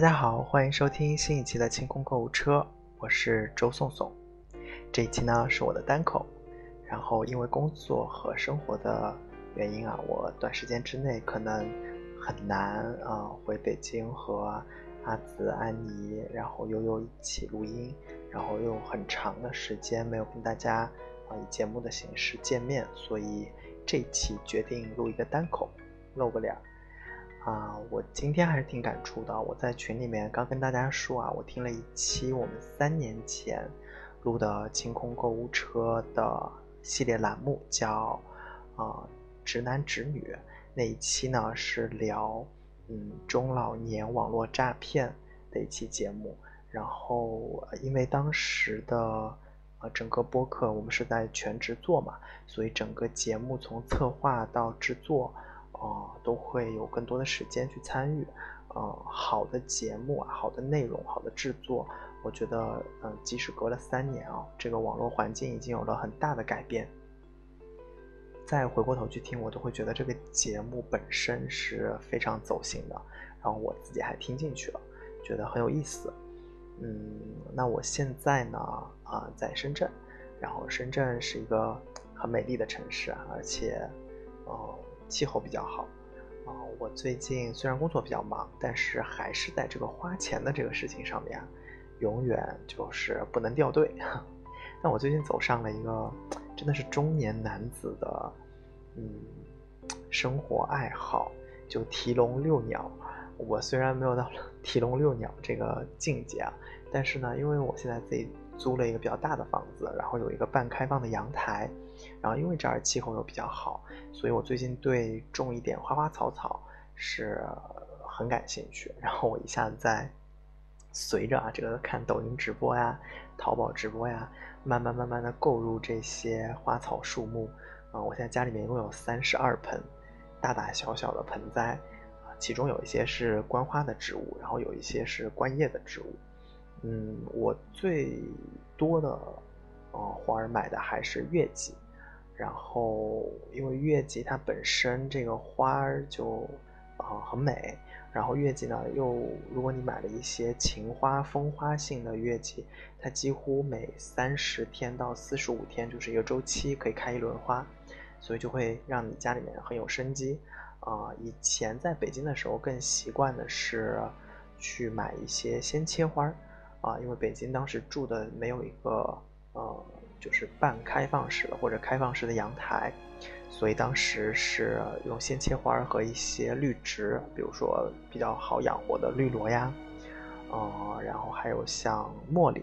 大家好，欢迎收听新一期的清空购物车，我是周颂颂。这一期呢是我的单口，然后因为工作和生活的原因啊，我短时间之内可能很难啊回北京和阿紫、安妮，然后悠悠一起录音，然后又很长的时间没有跟大家啊以节目的形式见面，所以这一期决定录一个单口，露个脸。啊，我今天还是挺感触的。我在群里面刚跟大家说啊，我听了一期我们三年前录的清空购物车的系列栏目，叫啊直男直女那一期呢是聊嗯中老年网络诈骗的一期节目。然后因为当时的呃整个播客我们是在全职做嘛，所以整个节目从策划到制作。哦，都会有更多的时间去参与，呃，好的节目啊，好的内容，好的制作，我觉得，嗯，即使隔了三年啊，这个网络环境已经有了很大的改变。再回过头去听，我都会觉得这个节目本身是非常走心的，然后我自己还听进去了，觉得很有意思。嗯，那我现在呢，啊，在深圳，然后深圳是一个很美丽的城市啊，而且，哦。气候比较好，啊，我最近虽然工作比较忙，但是还是在这个花钱的这个事情上面，永远就是不能掉队。那我最近走上了一个真的是中年男子的，嗯，生活爱好，就提笼遛鸟。我虽然没有到提笼遛鸟这个境界啊，但是呢，因为我现在自己租了一个比较大的房子，然后有一个半开放的阳台。然后因为这儿气候又比较好，所以我最近对种一点花花草草是很感兴趣。然后我一下子在随着啊这个看抖音直播呀、淘宝直播呀，慢慢慢慢的购入这些花草树木。啊，我现在家里面一共有三十二盆大大小小的盆栽，啊，其中有一些是观花的植物，然后有一些是观叶的植物。嗯，我最多的呃花儿买的还是月季。然后，因为月季它本身这个花儿就啊很美，然后月季呢又，如果你买了一些情花、风花性的月季，它几乎每三十天到四十五天就是一个周期可以开一轮花，所以就会让你家里面很有生机。啊，以前在北京的时候更习惯的是去买一些鲜切花儿，啊，因为北京当时住的没有一个呃。就是半开放式的或者开放式的阳台，所以当时是用鲜切花和一些绿植，比如说比较好养活的绿萝呀，呃，然后还有像茉莉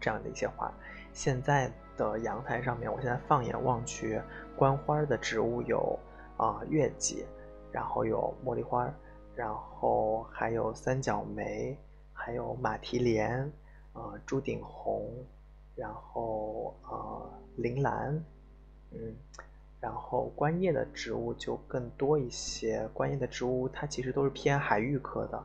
这样的一些花。现在的阳台上面，我现在放眼望去，观花的植物有啊月季，然后有茉莉花，然后还有三角梅，还有马蹄莲，呃，朱顶红。然后呃，铃兰，嗯，然后观叶的植物就更多一些。观叶的植物它其实都是偏海芋科的，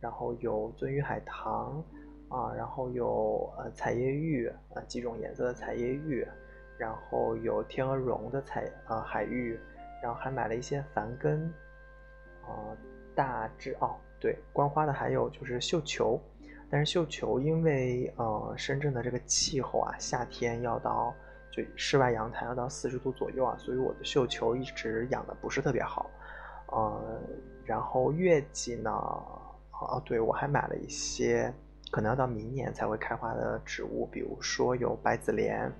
然后有鳟鱼海棠啊，然后有呃彩叶玉，呃几种颜色的彩叶玉，然后有天鹅绒的彩呃海芋，然后还买了一些矾根，呃大致哦对，观花的还有就是绣球。但是绣球，因为呃深圳的这个气候啊，夏天要到就室外阳台要到四十度左右啊，所以我的绣球一直养的不是特别好，呃，然后月季呢，哦对我还买了一些可能要到明年才会开花的植物，比如说有白子莲，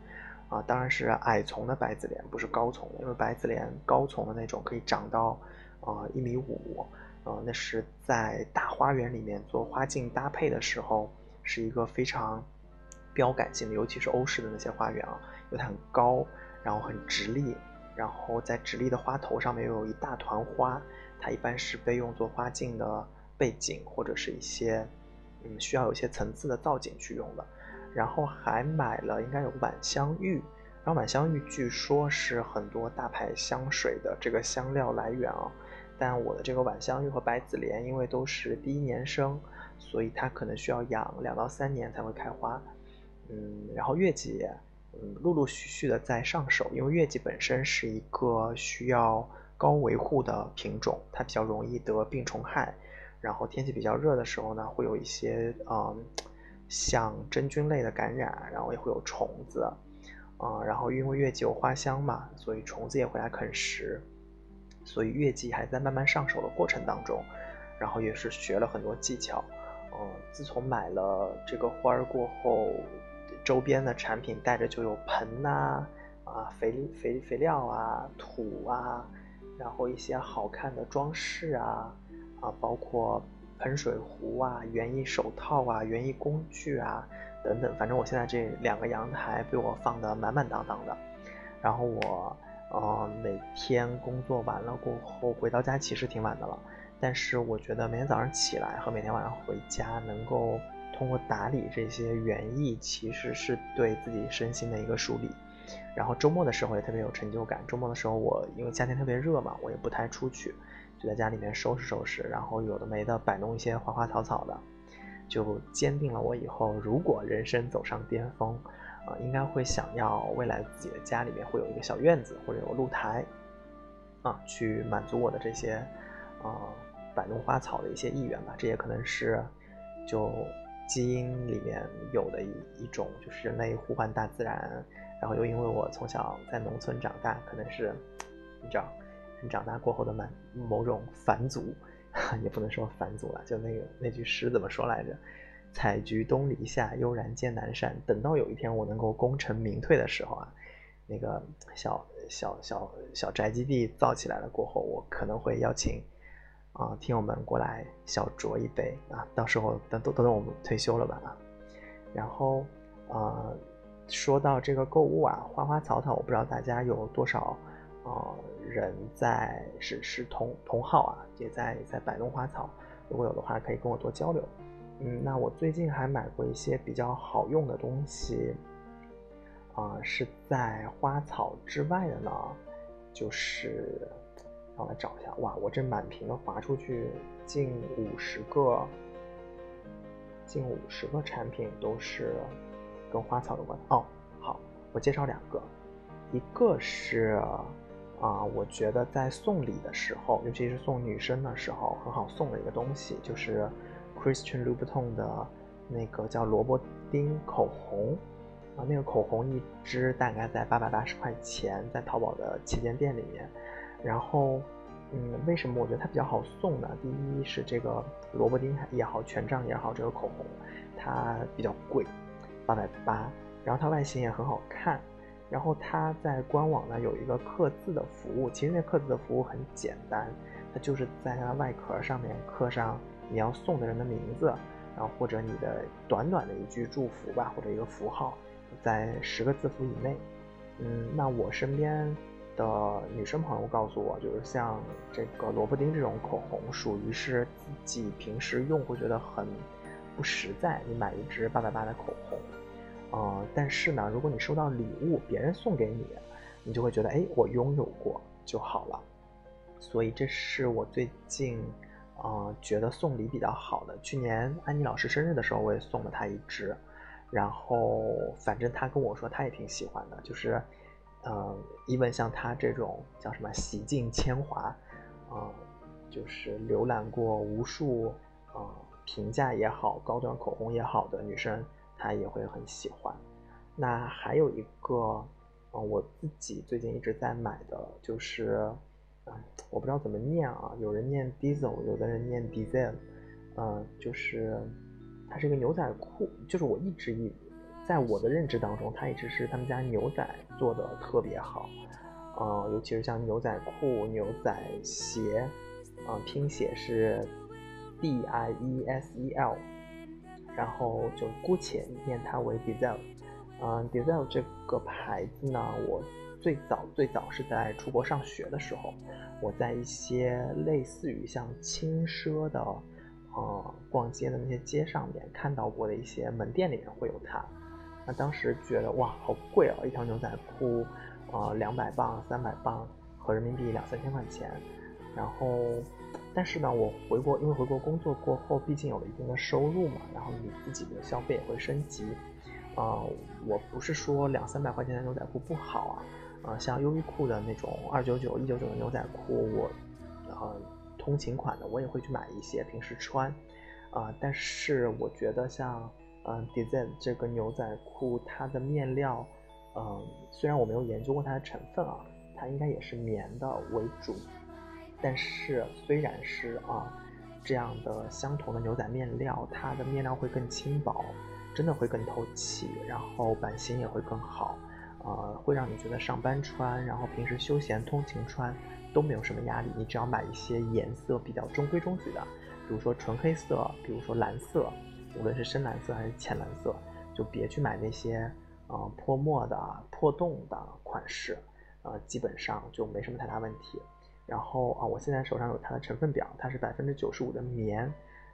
啊当然是矮丛的白子莲，不是高丛的，因为白子莲高丛的那种可以长到呃一米五。呃，那是在大花园里面做花镜搭配的时候，是一个非常标杆性的，尤其是欧式的那些花园啊，因为它很高，然后很直立，然后在直立的花头上面又有一大团花，它一般是被用作花镜的背景或者是一些嗯需要有一些层次的造景去用的。然后还买了应该有晚香玉，然后晚香玉据说是很多大牌香水的这个香料来源啊。但我的这个晚香玉和白子莲，因为都是第一年生，所以它可能需要养两到三年才会开花。嗯，然后月季，嗯，陆陆续续的在上手，因为月季本身是一个需要高维护的品种，它比较容易得病虫害。然后天气比较热的时候呢，会有一些嗯，像真菌类的感染，然后也会有虫子，嗯，然后因为月季有花香嘛，所以虫子也会来啃食，所以月季还在慢慢上手的过程当中，然后也是学了很多技巧，嗯，自从买了这个花儿过后，周边的产品带着就有盆呐，啊，肥肥肥料啊，土啊，然后一些好看的装饰啊。啊，包括喷水壶啊、园艺手套啊、园艺工具啊等等，反正我现在这两个阳台被我放的满满当当的。然后我，呃，每天工作完了过后回到家其实挺晚的了，但是我觉得每天早上起来和每天晚上回家，能够通过打理这些园艺，其实是对自己身心的一个梳理。然后周末的时候也特别有成就感。周末的时候我因为夏天特别热嘛，我也不太出去。就在家里面收拾收拾，然后有的没的摆弄一些花花草草的，就坚定了我以后如果人生走上巅峰，啊，应该会想要未来自己的家里面会有一个小院子或者有露台，啊，去满足我的这些，啊，摆弄花草的一些意愿吧。这也可能是就基因里面有的一一种，就是人类呼唤大自然，然后又因为我从小在农村长大，可能是你知道。长大过后的满某种返祖，也不能说返祖了，就那个那句诗怎么说来着？采菊东篱下，悠然见南山。等到有一天我能够功成名退的时候啊，那个小小小小宅基地造起来了过后，我可能会邀请啊听友们过来小酌一杯啊。到时候等等等等我们退休了吧啊。然后啊，说到这个购物啊，花花草草，我不知道大家有多少。呃，人在是是同同好啊，也在在摆弄花草。如果有的话，可以跟我多交流。嗯，那我最近还买过一些比较好用的东西。啊，是在花草之外的呢，就是让我来找一下。哇，我这满屏的划出去，近五十个，近五十个产品都是跟花草有关。哦，好，我介绍两个，一个是。啊，我觉得在送礼的时候，尤其是送女生的时候，很好送的一个东西就是 Christian Louboutin 的那个叫萝卜丁口红啊，那个口红一支大概在八百八十块钱，在淘宝的旗舰店里面。然后，嗯，为什么我觉得它比较好送呢？第一是这个萝卜丁也好，权杖也好，这个口红它比较贵，八百八，然后它外形也很好看。然后它在官网呢有一个刻字的服务，其实那刻字的服务很简单，它就是在它的外壳上面刻上你要送的人的名字，然后或者你的短短的一句祝福吧，或者一个符号，在十个字符以内。嗯，那我身边的女生朋友告诉我，就是像这个萝卜丁这种口红，属于是自己平时用会觉得很不实在，你买一支八百八的口红。呃，但是呢，如果你收到礼物，别人送给你，你就会觉得，哎，我拥有过就好了。所以这是我最近，呃，觉得送礼比较好的。去年安妮老师生日的时候，我也送了她一支，然后反正她跟我说，她也挺喜欢的。就是，呃，一问像她这种叫什么洗尽铅华，啊，就是浏览过无数，呃，评价也好，高端口红也好的女生。她也会很喜欢。那还有一个，嗯，我自己最近一直在买的，就是，我不知道怎么念啊，有人念 Diesel，有的人念 Diesel，嗯，就是它是一个牛仔裤，就是我一直以在我的认知当中，它一直是他们家牛仔做的特别好，嗯，尤其是像牛仔裤、牛仔鞋，嗯，拼写是 D I E S E L。然后就姑且念它为 Diesel，嗯，Diesel 这个牌子呢，我最早最早是在出国上学的时候，我在一些类似于像轻奢的，呃，逛街的那些街上面看到过的一些门店里面会有它，那当时觉得哇，好贵哦，一条牛仔裤，呃，两百磅、三百磅，合人民币两三千块钱，然后。但是呢，我回国，因为回国工作过后，毕竟有了一定的收入嘛，然后你自己的消费也会升级，啊，我不是说两三百块钱的牛仔裤不好啊，啊，像优衣库的那种二九九、一九九的牛仔裤，我，呃，通勤款的，我也会去买一些平时穿，啊，但是我觉得像嗯 d e s i g n 这个牛仔裤，它的面料，嗯，虽然我没有研究过它的成分啊，它应该也是棉的为主，但是虽然是啊这样的相同的牛仔面料，它的面料会更轻薄，真的会更透气，然后版型也会更好。呃，会让你觉得上班穿，然后平时休闲通勤穿都没有什么压力。你只要买一些颜色比较中规中矩的，比如说纯黑色，比如说蓝色，无论是深蓝色还是浅蓝色，就别去买那些呃泼墨的、破洞的款式，呃，基本上就没什么太大问题。然后啊，我现在手上有它的成分表，它是百分之九十五的棉，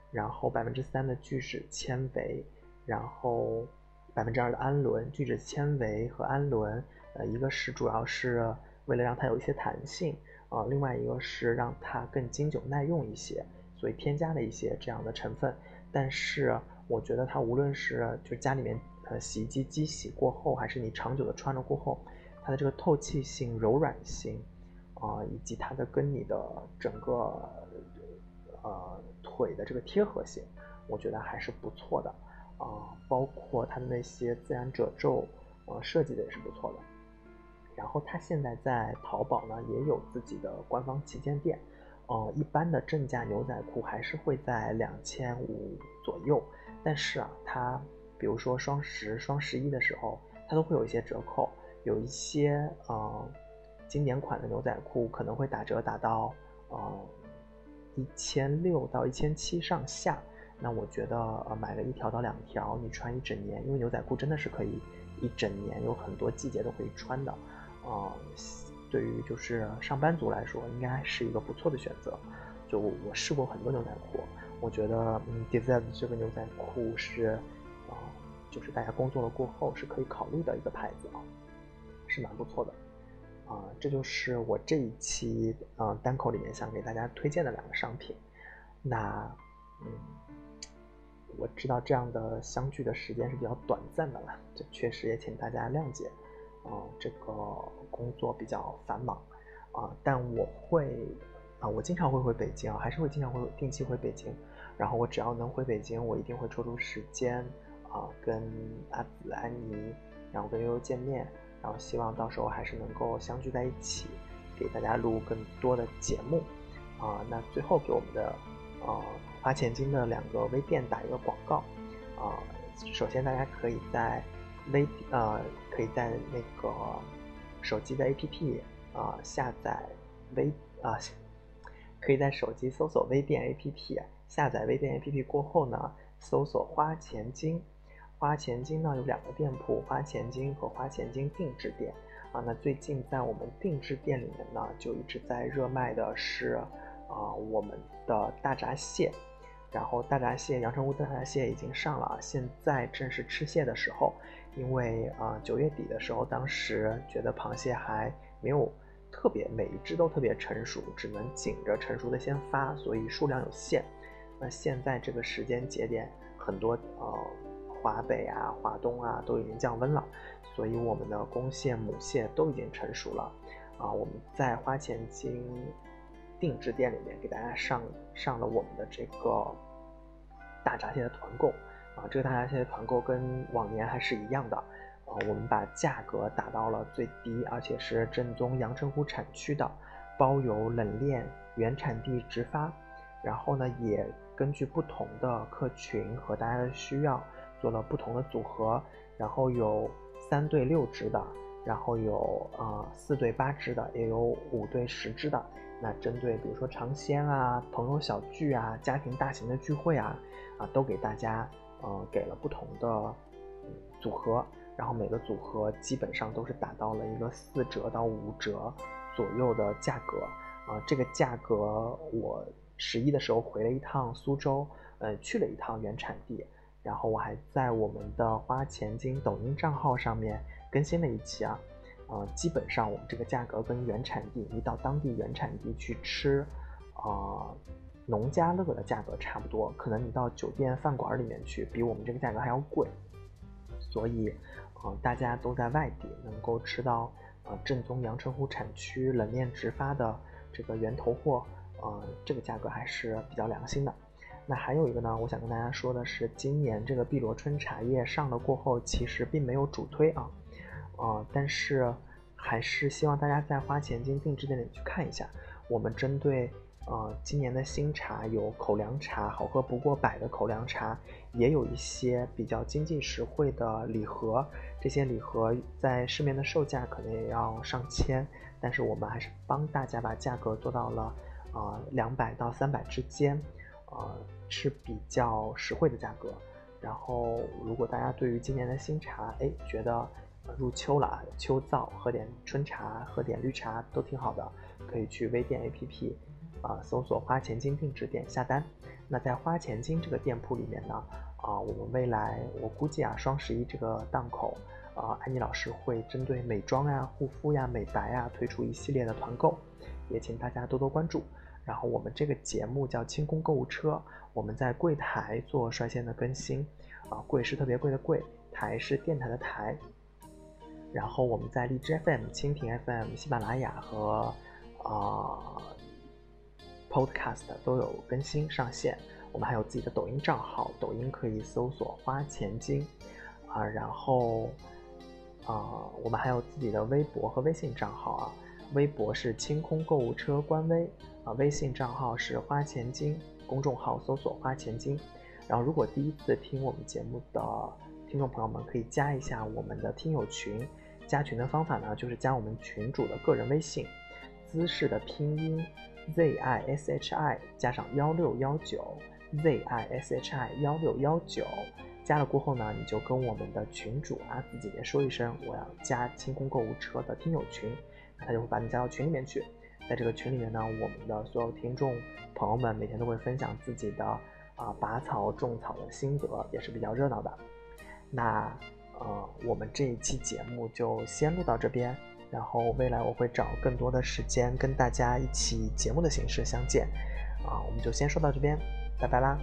然后百分之三的聚酯纤维，然后。百分之二的氨纶聚酯纤维和氨纶，呃，一个是主要是为了让它有一些弹性，啊，另外一个是让它更经久耐用一些，所以添加了一些这样的成分。但是我觉得它无论是就家里面呃洗衣机机洗过后，还是你长久的穿了过后，它的这个透气性、柔软性，啊，以及它的跟你的整个呃腿的这个贴合性，我觉得还是不错的。啊，包括它的那些自然褶皱，呃，设计的也是不错的。然后它现在在淘宝呢也有自己的官方旗舰店，呃，一般的正价牛仔裤还是会在两千五左右，但是啊，它比如说双十、双十一的时候，它都会有一些折扣，有一些呃经典款的牛仔裤可能会打折打到呃一千六到一千七上下。那我觉得，呃，买了一条到两条，你穿一整年，因为牛仔裤真的是可以一整年，有很多季节都可以穿的，啊，对于就是上班族来说，应该是一个不错的选择。就我试过很多牛仔裤，我觉得，嗯 d e s i g n 这个牛仔裤是，啊，就是大家工作了过后是可以考虑的一个牌子啊，是蛮不错的，啊，这就是我这一期，嗯，单口里面想给大家推荐的两个商品，那，嗯。我知道这样的相聚的时间是比较短暂的了，这确实也请大家谅解。嗯，这个工作比较繁忙，啊，但我会，啊，我经常会回北京，还是会经常会定期回北京。然后我只要能回北京，我一定会抽出时间，啊，跟阿紫、安妮，然后跟悠悠见面，然后希望到时候还是能够相聚在一起，给大家录更多的节目。啊，那最后给我们的，啊。花钱金的两个微店打一个广告，啊，首先大家可以在微呃可以在那个手机的 APP 啊下载微啊，可以在手机搜索微店 APP，下载微店 APP 过后呢，搜索花钱金，花钱金呢有两个店铺，花钱金和花钱金定制店。啊，那最近在我们定制店里面呢，就一直在热卖的是啊我们的大闸蟹。然后大闸蟹，阳澄湖大闸蟹已经上了，现在正是吃蟹的时候。因为啊，九月底的时候，当时觉得螃蟹还没有特别每一只都特别成熟，只能紧着成熟的先发，所以数量有限。那现在这个时间节点，很多呃华北啊、华东啊都已经降温了，所以我们的公蟹、母蟹都已经成熟了。啊，我们在花钱金。定制店里面给大家上上了我们的这个大闸蟹的团购啊，这个大闸蟹的团购跟往年还是一样的啊，我们把价格打到了最低，而且是正宗阳澄湖产区的，包邮冷链，原产地直发。然后呢，也根据不同的客群和大家的需要做了不同的组合，然后有三对六只的，然后有啊四对八只的，也有五对十只的。那针对比如说尝鲜啊、朋友小聚啊、家庭大型的聚会啊，啊，都给大家呃给了不同的组合，然后每个组合基本上都是打到了一个四折到五折左右的价格啊。这个价格我十一的时候回了一趟苏州，呃，去了一趟原产地，然后我还在我们的花钱金抖音账号上面更新了一期啊。呃，基本上我们这个价格跟原产地，你到当地原产地去吃，啊，农家乐的价格差不多，可能你到酒店饭馆里面去，比我们这个价格还要贵。所以，呃，大家都在外地能够吃到，呃，正宗阳澄湖产区冷链直发的这个源头货，呃，这个价格还是比较良心的。那还有一个呢，我想跟大家说的是，今年这个碧螺春茶叶上了过后，其实并没有主推啊，呃，但是还是希望大家在花钱精定制店里去看一下，我们针对。呃，今年的新茶有口粮茶，好喝不过百的口粮茶，也有一些比较经济实惠的礼盒。这些礼盒在市面的售价可能也要上千，但是我们还是帮大家把价格做到了呃两百到三百之间，呃是比较实惠的价格。然后，如果大家对于今年的新茶，哎，觉得入秋了，秋燥，喝点春茶，喝点绿茶都挺好的，可以去微店 APP。啊，搜索花钱精定制店下单。那在花钱精这个店铺里面呢，啊，我们未来我估计啊，双十一这个档口，啊，安妮老师会针对美妆呀、护肤呀、美白呀推出一系列的团购，也请大家多多关注。然后我们这个节目叫清空购物车，我们在柜台做率先的更新，啊，柜是特别贵的柜，台是电台的台。然后我们在荔枝 FM、蜻蜓 FM、喜马拉雅和啊。Podcast 都有更新上线，我们还有自己的抖音账号，抖音可以搜索“花钱精”，啊，然后，啊，我们还有自己的微博和微信账号啊，微博是清空购物车官微，啊，微信账号是花钱精，公众号搜索花钱精，然后如果第一次听我们节目的听众朋友们可以加一下我们的听友群，加群的方法呢就是加我们群主的个人微信，姿势的拼音。z i s h i 加上幺六幺九，z i s h i 幺六幺九，加了过后呢，你就跟我们的群主阿紫姐姐说一声，我要加清空购物车的听友群，那他就会把你加到群里面去。在这个群里面呢，我们的所有听众朋友们每天都会分享自己的啊拔草种草的心得，也是比较热闹的。那呃，我们这一期节目就先录到这边。然后未来我会找更多的时间跟大家一起节目的形式相见，啊，我们就先说到这边，拜拜啦。